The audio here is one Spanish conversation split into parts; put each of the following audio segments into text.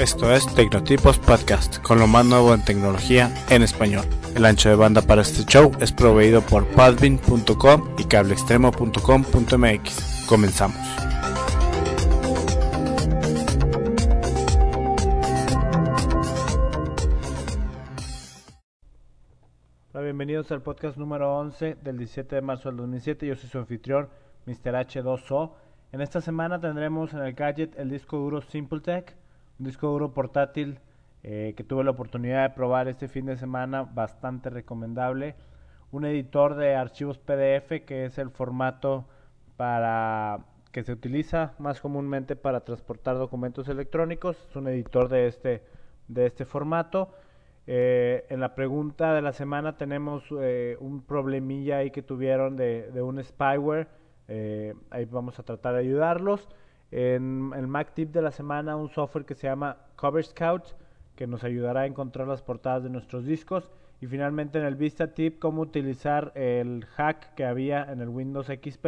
Esto es Tecnotipos Podcast, con lo más nuevo en tecnología en español. El ancho de banda para este show es proveído por podbean.com y cableextremo.com.mx. Comenzamos. Bienvenidos al podcast número 11 del 17 de marzo del 2007. Yo soy su anfitrión, Mr. H2O. En esta semana tendremos en el gadget el disco duro SimpleTech, un disco duro portátil eh, que tuve la oportunidad de probar este fin de semana, bastante recomendable. Un editor de archivos PDF que es el formato para que se utiliza más comúnmente para transportar documentos electrónicos. Es un editor de este, de este formato. Eh, en la pregunta de la semana tenemos eh, un problemilla ahí que tuvieron de, un spyware ahí vamos a tratar de ayudarlos. En el Mac Tip de la semana, un software que se llama Cover Scout, que nos ayudará a encontrar las portadas de nuestros discos. Y finalmente en el Vista Tip, cómo utilizar el hack que había en el Windows XP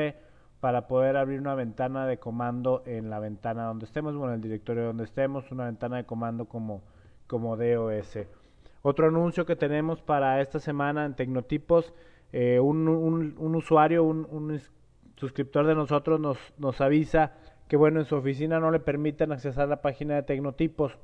para poder abrir una ventana de comando en la ventana donde estemos, bueno, en el directorio donde estemos, una ventana de comando como, como DOS. Otro anuncio que tenemos para esta semana en Tecnotipos, eh, un, un, usuario, un, un suscriptor de nosotros nos, nos avisa que bueno, en su oficina no le permiten accesar la página de Tecnotipos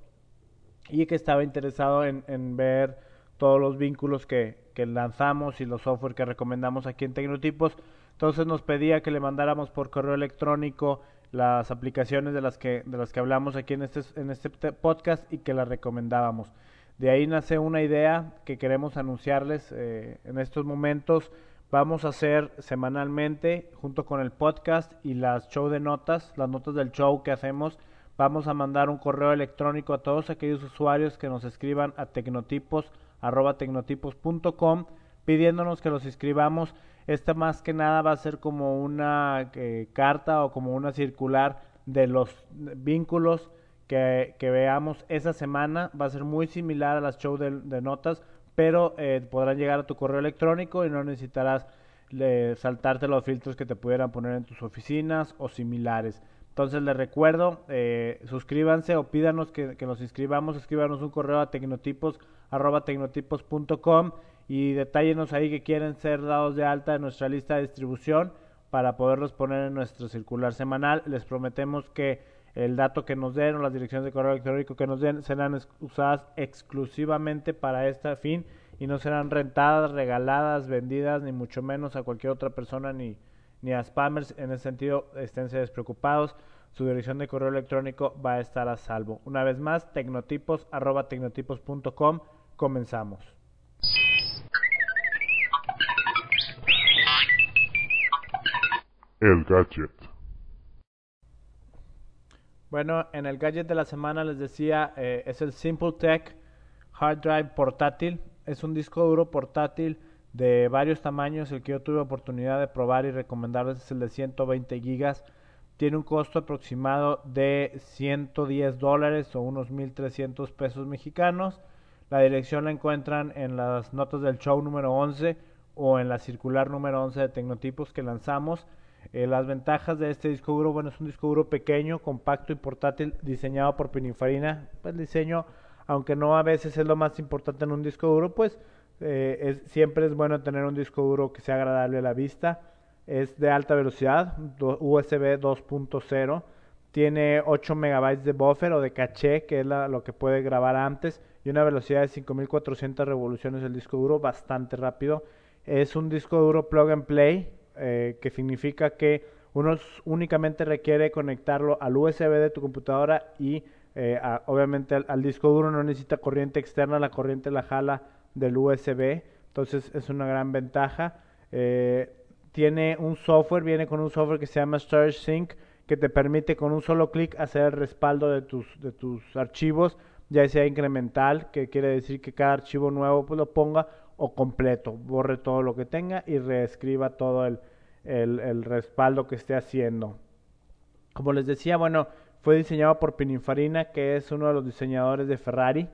y que estaba interesado en, en ver todos los vínculos que, que, lanzamos y los software que recomendamos aquí en Tecnotipos. Entonces nos pedía que le mandáramos por correo electrónico las aplicaciones de las que, de las que hablamos aquí en este, en este podcast y que las recomendábamos. De ahí nace una idea que queremos anunciarles eh, en estos momentos Vamos a hacer semanalmente, junto con el podcast y las show de notas, las notas del show que hacemos, vamos a mandar un correo electrónico a todos aquellos usuarios que nos escriban a tecnotipos, arroba tecnotipos.com, pidiéndonos que los escribamos. Esta más que nada va a ser como una eh, carta o como una circular de los vínculos que, que, veamos esa semana. Va a ser muy similar a las show de notas, pero eh, podrán llegar a tu correo electrónico y no necesitarás saltarte los filtros que te pudieran poner en tus oficinas o similares. Entonces les recuerdo, eh, suscríbanse o pídanos que, nos inscribamos, escríbanos un correo a tecnotipos tecnotipos.com y detállenos ahí que quieren ser dados de alta en nuestra lista de distribución para poderlos poner en nuestro circular semanal. Les prometemos que el dato que nos den o las direcciones de correo electrónico que nos den serán usadas exclusivamente para este fin y no serán rentadas, regaladas, vendidas, ni mucho menos a cualquier otra persona ni, ni a spammers. En ese sentido, esténse despreocupados. Su dirección de correo electrónico va a estar a salvo. Una vez más, tecnotipos arroba tecnotipos.com. Comenzamos. El gadget. Bueno, en el gadget de la semana les decía, eh, es el SimpleTech Hard Drive portátil. Es un disco duro portátil de varios tamaños. El que yo tuve oportunidad de probar y recomendarles es el de 120 gigas. Tiene un costo aproximado de 110 dólares o unos 1.300 pesos mexicanos. La dirección la encuentran en las notas del show número 11 o en la circular número 11 de Tecnotipos que lanzamos. Eh, las ventajas de este disco duro, bueno, es un disco duro pequeño, compacto y portátil, diseñado por Pininfarina. Pues el diseño, aunque no a veces es lo más importante en un disco duro, pues eh, es, siempre es bueno tener un disco duro que sea agradable a la vista. Es de alta velocidad, USB 2.0. Tiene 8 megabytes de buffer o de caché, que es lo que puede grabar antes, y una velocidad de 5400 revoluciones el disco duro, bastante rápido. Es un disco duro plug and play, eh, que significa que uno únicamente requiere conectarlo al USB de tu computadora y eh, obviamente al, disco duro no necesita corriente externa, la corriente la jala del USB, entonces es una gran ventaja. Eh, tiene un software, viene con un software que se llama Storage Sync que te permite con un solo clic hacer el respaldo de tus, de tus archivos, ya sea incremental, que quiere decir que cada archivo nuevo pues, lo ponga, o completo, borre todo lo que tenga y reescriba todo el, el, respaldo que esté haciendo. Como les decía, bueno, fue diseñado por Pininfarina, que es uno de los diseñadores de Ferrari.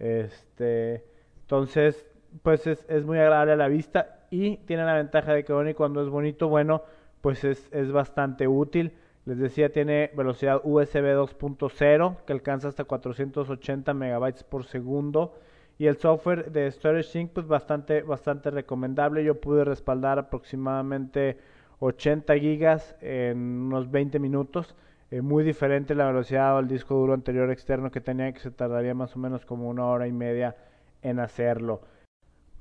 Este, entonces, pues es, es muy agradable a la vista y tiene la ventaja de que bueno, y cuando es bonito, bueno, pues es, es bastante útil. Les decía, tiene velocidad USB 2.0 que alcanza hasta 480 megabytes por segundo. Y el software de Storage Sync, pues bastante, bastante recomendable. Yo pude respaldar aproximadamente 80 gigas en unos 20 minutos. Eh, muy diferente la velocidad al disco duro anterior externo que tenía, que se tardaría más o menos como una hora y media en hacerlo.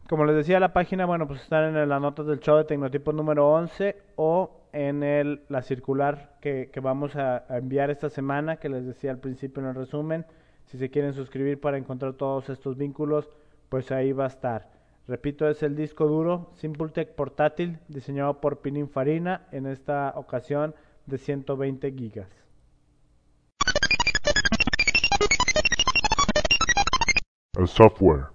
Como les decía, la página, bueno, pues están en las notas del show de Tecnotipo número 11 o en el, la circular que, vamos a, enviar esta semana, que les decía al principio en el resumen. Si se quieren suscribir para encontrar todos estos vínculos, pues ahí va a estar. Repito, es el disco duro SimpleTech portátil diseñado por Pininfarina, en esta ocasión de 120 gigas. El software.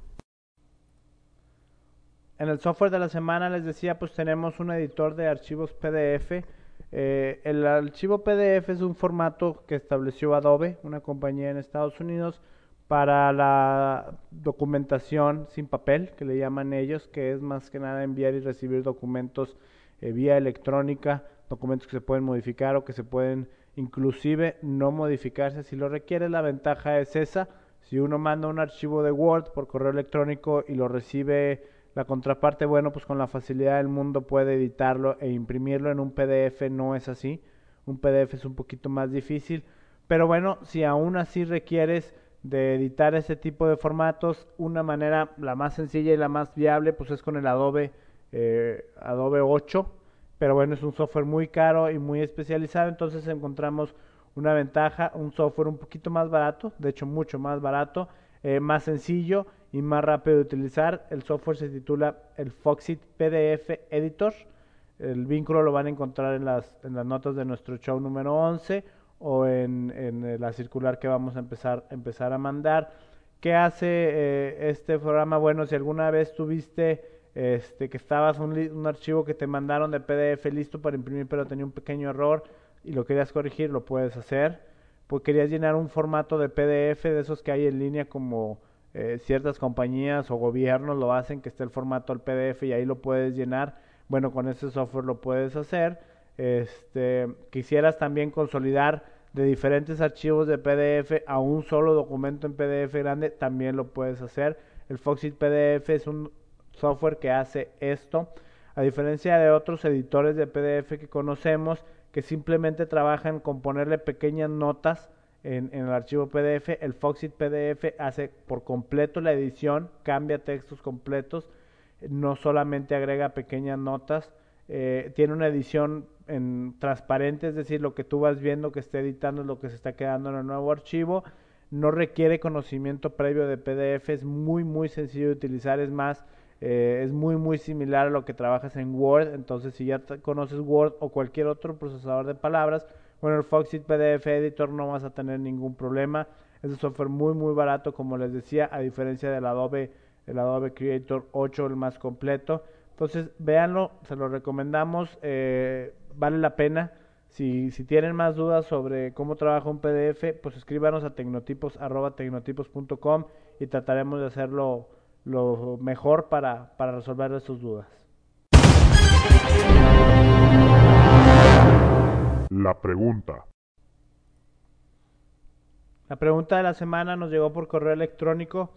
En el software de la semana les decía, pues tenemos un editor de archivos PDF. Eh, el archivo PDF es un formato que estableció Adobe, una compañía en Estados Unidos, para la documentación sin papel, que le llaman ellos, que es más que nada enviar y recibir documentos eh, vía electrónica, documentos que se pueden modificar o que se pueden inclusive no modificarse si lo requiere. La ventaja es esa. Si uno manda un archivo de Word por correo electrónico y lo recibe la contraparte, bueno, pues con la facilidad del mundo puede editarlo e imprimirlo en un PDF, no es así. Un PDF es un poquito más difícil. Pero bueno, si aún así requieres de editar ese tipo de formatos, una manera la más sencilla y la más viable, pues es con el Adobe, eh, Adobe 8. Pero bueno, es un software muy caro y muy especializado, entonces encontramos una ventaja, un software un poquito más barato, de hecho mucho más barato, eh, más sencillo y más rápido de utilizar. El software se titula el Foxit PDF Editor. El vínculo lo van a encontrar en las, en las notas de nuestro show número 11 o en, en eh, la circular que vamos a empezar, empezar a mandar. ¿Qué hace eh, este programa? Bueno, si alguna vez tuviste este, que estabas un, un archivo que te mandaron de PDF listo para imprimir, pero tenía un pequeño error y lo querías corregir, lo puedes hacer. Pues querías llenar un formato de PDF de esos que hay en línea como eh, ciertas compañías o gobiernos lo hacen, que esté el formato al PDF y ahí lo puedes llenar. Bueno, con ese software lo puedes hacer. Este, quisieras también consolidar de diferentes archivos de PDF a un solo documento en PDF grande, también lo puedes hacer. El Foxit PDF es un software que hace esto. A diferencia de otros editores de PDF que conocemos, que simplemente trabajan con ponerle pequeñas notas en, el archivo PDF. El Foxit PDF hace por completo la edición, cambia textos completos, no solamente agrega pequeñas notas, eh, tiene una edición en transparente, es decir, lo que tú vas viendo que esté editando es lo que se está quedando en el nuevo archivo. No requiere conocimiento previo de PDF, es muy muy sencillo de utilizar, es más, eh, es muy muy similar a lo que trabajas en Word, entonces si ya conoces Word o cualquier otro procesador de palabras, bueno, el Foxit PDF Editor no vas a tener ningún problema. Es un software muy muy barato, como les decía, a diferencia del Adobe, el Adobe Creator 8, el más completo. Entonces, véanlo, se lo recomendamos, eh, vale la pena. Si, si tienen más dudas sobre cómo trabaja un PDF, pues escríbanos a tecnotipos, tecnotipos.com y trataremos de hacerlo lo mejor para, para resolver sus dudas. La pregunta. La pregunta de la semana nos llegó por correo electrónico.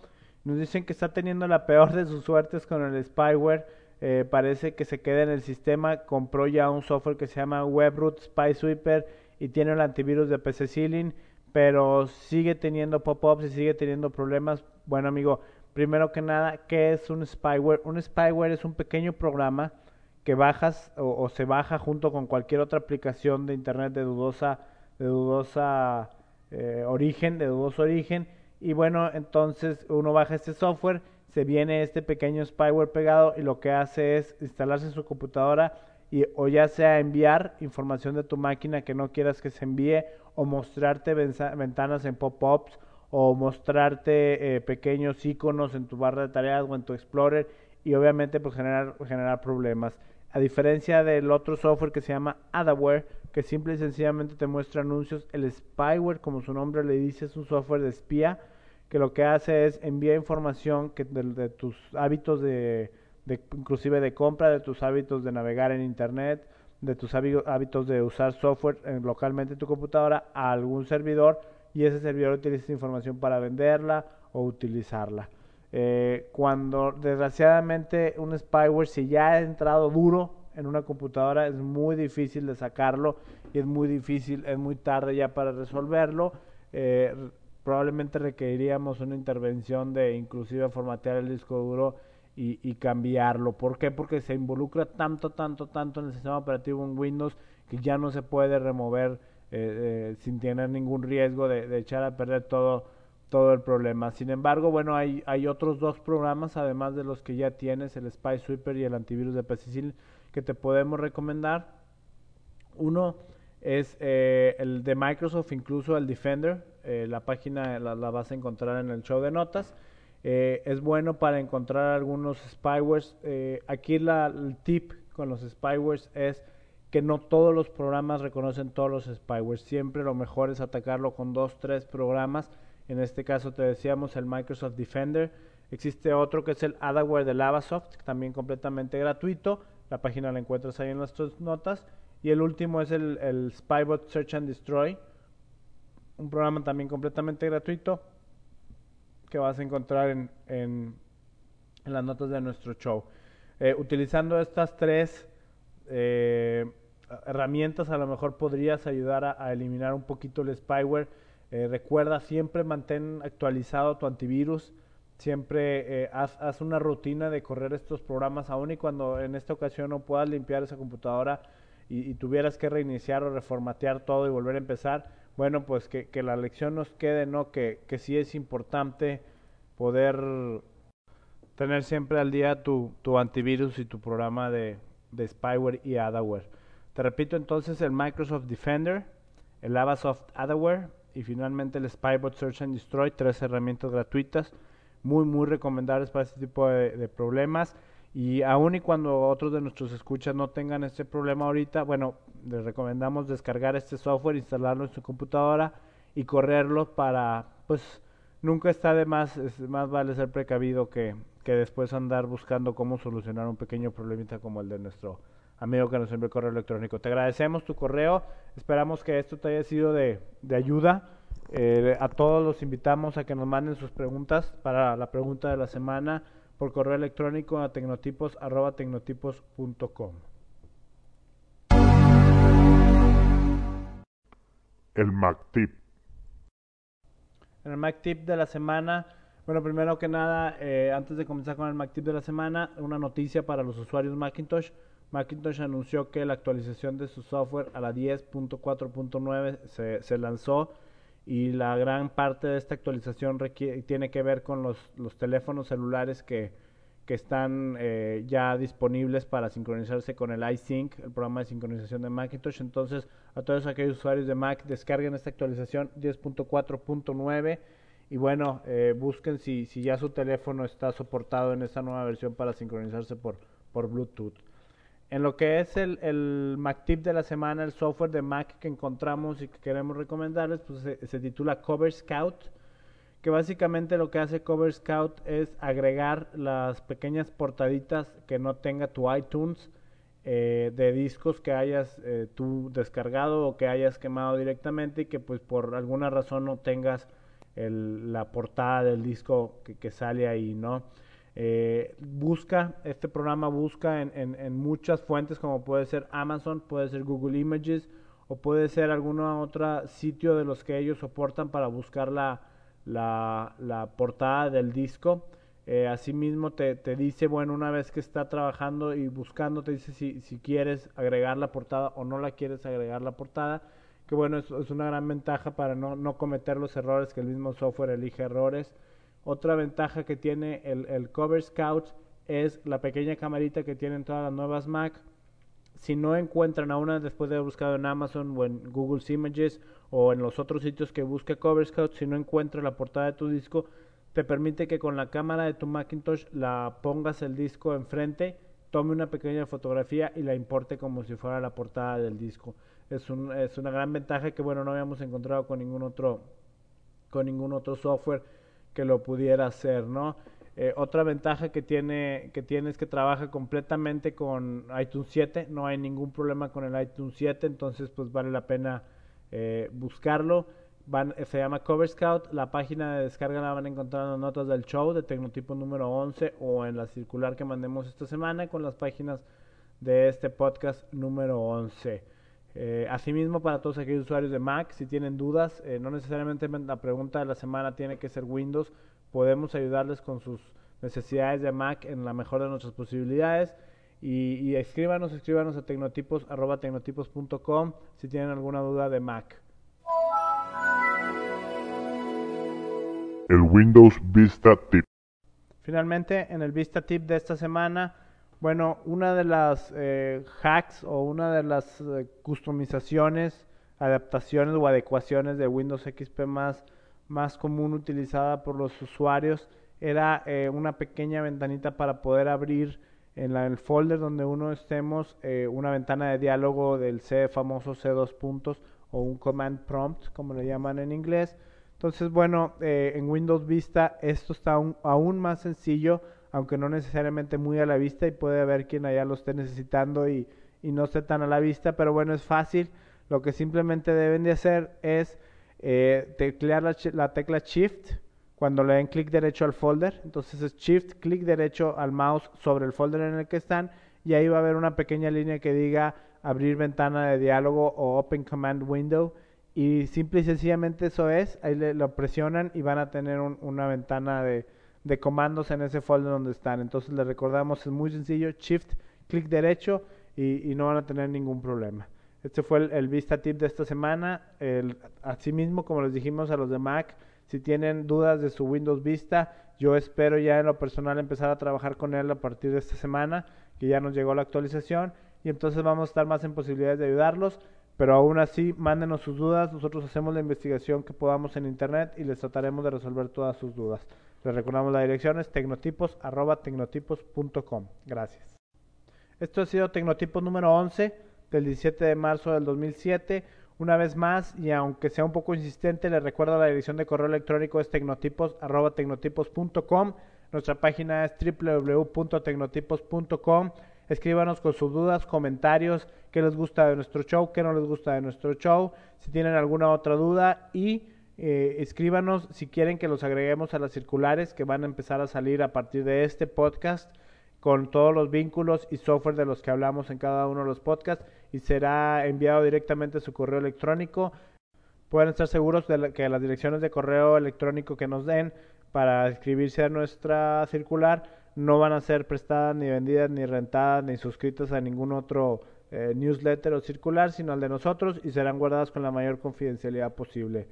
Nos dicen que está teniendo la peor de sus suertes con el spyware. Eh, parece que se queda en el sistema. Compró ya un software que se llama WebRoot Spy Sweeper y tiene el antivirus de PC Ceiling, pero sigue teniendo pop-ups y sigue teniendo problemas. Bueno, amigo, primero que nada, ¿qué es un spyware? Un spyware es un pequeño programa que bajas o, se baja junto con cualquier otra aplicación de internet de dudosa, de dudosa eh, origen, de dudoso origen. Y bueno, entonces uno baja este software, se viene este pequeño spyware pegado y lo que hace es instalarse en su computadora y o ya sea enviar información de tu máquina que no quieras que se envíe o mostrarte ventanas en pop-ups o mostrarte eh, pequeños iconos en tu barra de tareas o en tu Explorer y obviamente pues generar, generar problemas a diferencia del otro software que se llama Adaware, que simple y sencillamente te muestra anuncios, el spyware, como su nombre le dice, es un software de espía que lo que hace es enviar información que de, tus hábitos de, de, inclusive de compra, de tus hábitos de navegar en internet, de tus hábitos de usar software localmente en tu computadora a algún servidor y ese servidor utiliza información para venderla o utilizarla. Eh, cuando desgraciadamente un spyware, si ya ha entrado duro en una computadora, es muy difícil de sacarlo y es muy difícil, es muy tarde ya para resolverlo. Eh, probablemente requeriríamos una intervención de inclusive formatear el disco duro y, cambiarlo. ¿Por qué? Porque se involucra tanto, tanto, tanto en el sistema operativo en Windows que ya no se puede remover eh, eh, sin tener ningún riesgo de, echar a perder todo, todo el problema. Sin embargo, bueno, hay, otros dos programas, además de los que ya tienes, el Spy Sweeper y el antivirus de Pacicil, que te podemos recomendar. Uno es eh, el de Microsoft, incluso el Defender. la página la, la vas a encontrar en el show de notas. Eh, es bueno para encontrar algunos spywares. Eh, aquí la, el tip con los spywares es que no todos los programas reconocen todos los spywares. Siempre lo mejor es atacarlo con dos, tres programas. En este caso te decíamos el Microsoft Defender. Existe otro que es el Adaware de Lavasoft, también completamente gratuito. La página la encuentras ahí en nuestras notas. Y el último es el, Spybot Search and Destroy, un programa también completamente gratuito que vas a encontrar en, en, las notas de nuestro show. Eh, utilizando estas tres eh, herramientas, a lo mejor podrías ayudar a, eliminar un poquito el spyware. Eh, recuerda, siempre mantén actualizado tu antivirus. Siempre haz, haz, una rutina de correr estos programas, aun y cuando en esta ocasión no puedas limpiar esa computadora y, tuvieras que reiniciar o reformatear todo y volver a empezar bueno, pues que, la lección nos quede, ¿no? Que, que sí es importante poder tener siempre al día tu, antivirus y tu programa de, de spyware y adware. Te repito entonces el Microsoft Defender, el Avasoft Adware y finalmente el Spybot Search and Destroy, tres herramientas gratuitas muy muy recomendables para este tipo de, problemas. Y aun y cuando otros de nuestros escuchas no tengan este problema ahorita, bueno, les recomendamos descargar este software, instalarlo en su computadora y correrlo para, pues, nunca está de más, es, más vale ser precavido que, que después andar buscando cómo solucionar un pequeño problemita como el de nuestro amigo que nos envió el correo electrónico. Te agradecemos tu correo, esperamos que esto te haya sido de, de ayuda. Eh, a todos los invitamos a que nos manden sus preguntas para la pregunta de la semana por correo electrónico a tecnotipos.com. El MacTip. En el MacTip de la semana, bueno, primero que nada, eh, antes de comenzar con el MacTip de la semana, una noticia para los usuarios Macintosh. Macintosh anunció que la actualización de su software a la 10.4.9 se, se lanzó y la gran parte de esta actualización tiene que ver con los, teléfonos celulares que, están eh, ya disponibles para sincronizarse con el iSync, el programa de sincronización de Macintosh. Entonces, a todos aquellos usuarios de Mac, descarguen esta actualización 10.4.9 y bueno, eh, busquen si, ya su teléfono está soportado en esta nueva versión para sincronizarse por Bluetooth. En lo que es el, el Mac Tip de la semana, el software de Mac que encontramos y que queremos recomendarles, pues se, titula Cover Scout, que básicamente lo que hace Cover Scout es agregar las pequeñas portaditas que no tenga tu iTunes eh, de discos que hayas eh, tú descargado o que hayas quemado directamente y que pues por alguna razón no tengas la portada del disco que, que sale ahí, ¿no? Eh, busca, este programa busca en, en, muchas fuentes como puede ser Amazon, puede ser Google Images o puede ser algún otro sitio de los que ellos soportan para buscar la, la, la portada del disco. Eh, asimismo te, te, dice, bueno, una vez que está trabajando y buscando, te dice si, si quieres agregar la portada o no la quieres agregar la portada. Que bueno, es, es una gran ventaja para no, no cometer los errores que el mismo software elige errores. Otra ventaja que tiene el, Cover Scout es la pequeña camarita que tienen todas las nuevas Mac. Si no encuentran a una después de haber buscado en Amazon o en Google Images o en los otros sitios que busque Cover Scout, si no encuentra la portada de tu disco, te permite que con la cámara de tu Macintosh la pongas el disco enfrente, tome una pequeña fotografía y la importe como si fuera la portada del disco. Es, es una gran ventaja que bueno no habíamos encontrado con ningún otro con ningún otro software que lo pudiera hacer, ¿no? Eh, otra ventaja que tiene, que tiene es que trabaja completamente con iTunes 7, no hay ningún problema con el iTunes 7, entonces pues vale la pena eh, buscarlo. Van, eh, se llama Cover Scout, la página de descarga la van a encontrar en las notas del show de Tecnotipo número 11 o en la circular que mandemos esta semana con las páginas de este podcast número 11. Eh, asimismo, para todos aquellos usuarios de Mac, si tienen dudas, eh, no necesariamente la pregunta de la semana tiene que ser Windows, podemos ayudarles con sus necesidades de Mac en la mejor de nuestras posibilidades. Y, y escríbanos, escríbanos a tecnotipos, arroba tecnotipos.com si tienen alguna duda de Mac. El Windows Vista Tip. Finalmente, en el Vista Tip de esta semana, bueno, una de las eh, hacks o una de las eh, customizaciones, adaptaciones o adecuaciones de Windows XP más, más común utilizada por los usuarios era eh, una pequeña ventanita para poder abrir en la, el folder donde uno estemos una ventana de diálogo del C famoso C2 puntos o un command prompt como le llaman en inglés. Entonces bueno en Windows Vista esto está aún más sencillo aunque no necesariamente muy a la vista y puede haber quien allá lo esté necesitando y, y no esté tan a la vista pero bueno es fácil lo que simplemente deben de hacer es eh, teclear la, la tecla shift cuando le den clic derecho al folder. Entonces es shift, clic derecho al mouse sobre el folder en el que están y ahí va a haber una pequeña línea que diga abrir ventana de diálogo o open command window y simple y sencillamente eso es, ahí le, lo presionan y van a tener un, una ventana de, de comandos en ese folder donde están. Entonces les recordamos, es muy sencillo, shift, clic derecho y, no van a tener ningún problema. Este fue el, el, Vista Tip de esta semana. El, asimismo, como les dijimos a los de Mac, si tienen dudas de su Windows Vista, yo espero ya en lo personal empezar a trabajar con él a partir de esta semana, que ya nos llegó la actualización, y entonces vamos a estar más en posibilidades de ayudarlos. Pero aún así, mándenos sus dudas, nosotros hacemos la investigación que podamos en internet y les trataremos de resolver todas sus dudas. Les recordamos la dirección es tecnotipos, arroba tecnotipos.com. Gracias. Esto ha sido Tecnotipos número 11 del 17 de marzo del 2007. Una vez más, y aunque sea un poco insistente, les recuerdo la dirección de correo electrónico es tecnotipos.com. Nuestra página es www.tecnotipos.com. Escríbanos con sus dudas, comentarios, qué les gusta de nuestro show, qué no les gusta de nuestro show, si tienen alguna otra duda y eh, escríbanos si quieren que los agreguemos a las circulares que van a empezar a salir a partir de este podcast con todos los vínculos y software de los que hablamos en cada uno de los podcasts y será enviado directamente a su correo electrónico. Pueden estar seguros de que las direcciones de correo electrónico que nos den para inscribirse a nuestra circular no van a ser prestadas ni vendidas ni rentadas ni suscritas a ningún otro eh, newsletter o circular, sino al de nosotros y serán guardadas con la mayor confidencialidad posible.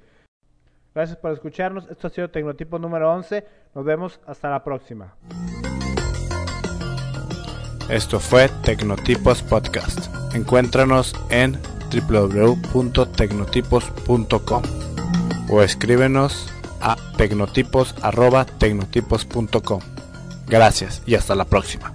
Gracias por escucharnos. Esto ha sido Tecnotipo número 11. Nos vemos hasta la próxima. Esto fue Tecnotipos Podcast. Encuéntranos en www.tecnotipos.com o escríbenos a tecnotipos.tecnotipos.com. Gracias y hasta la próxima.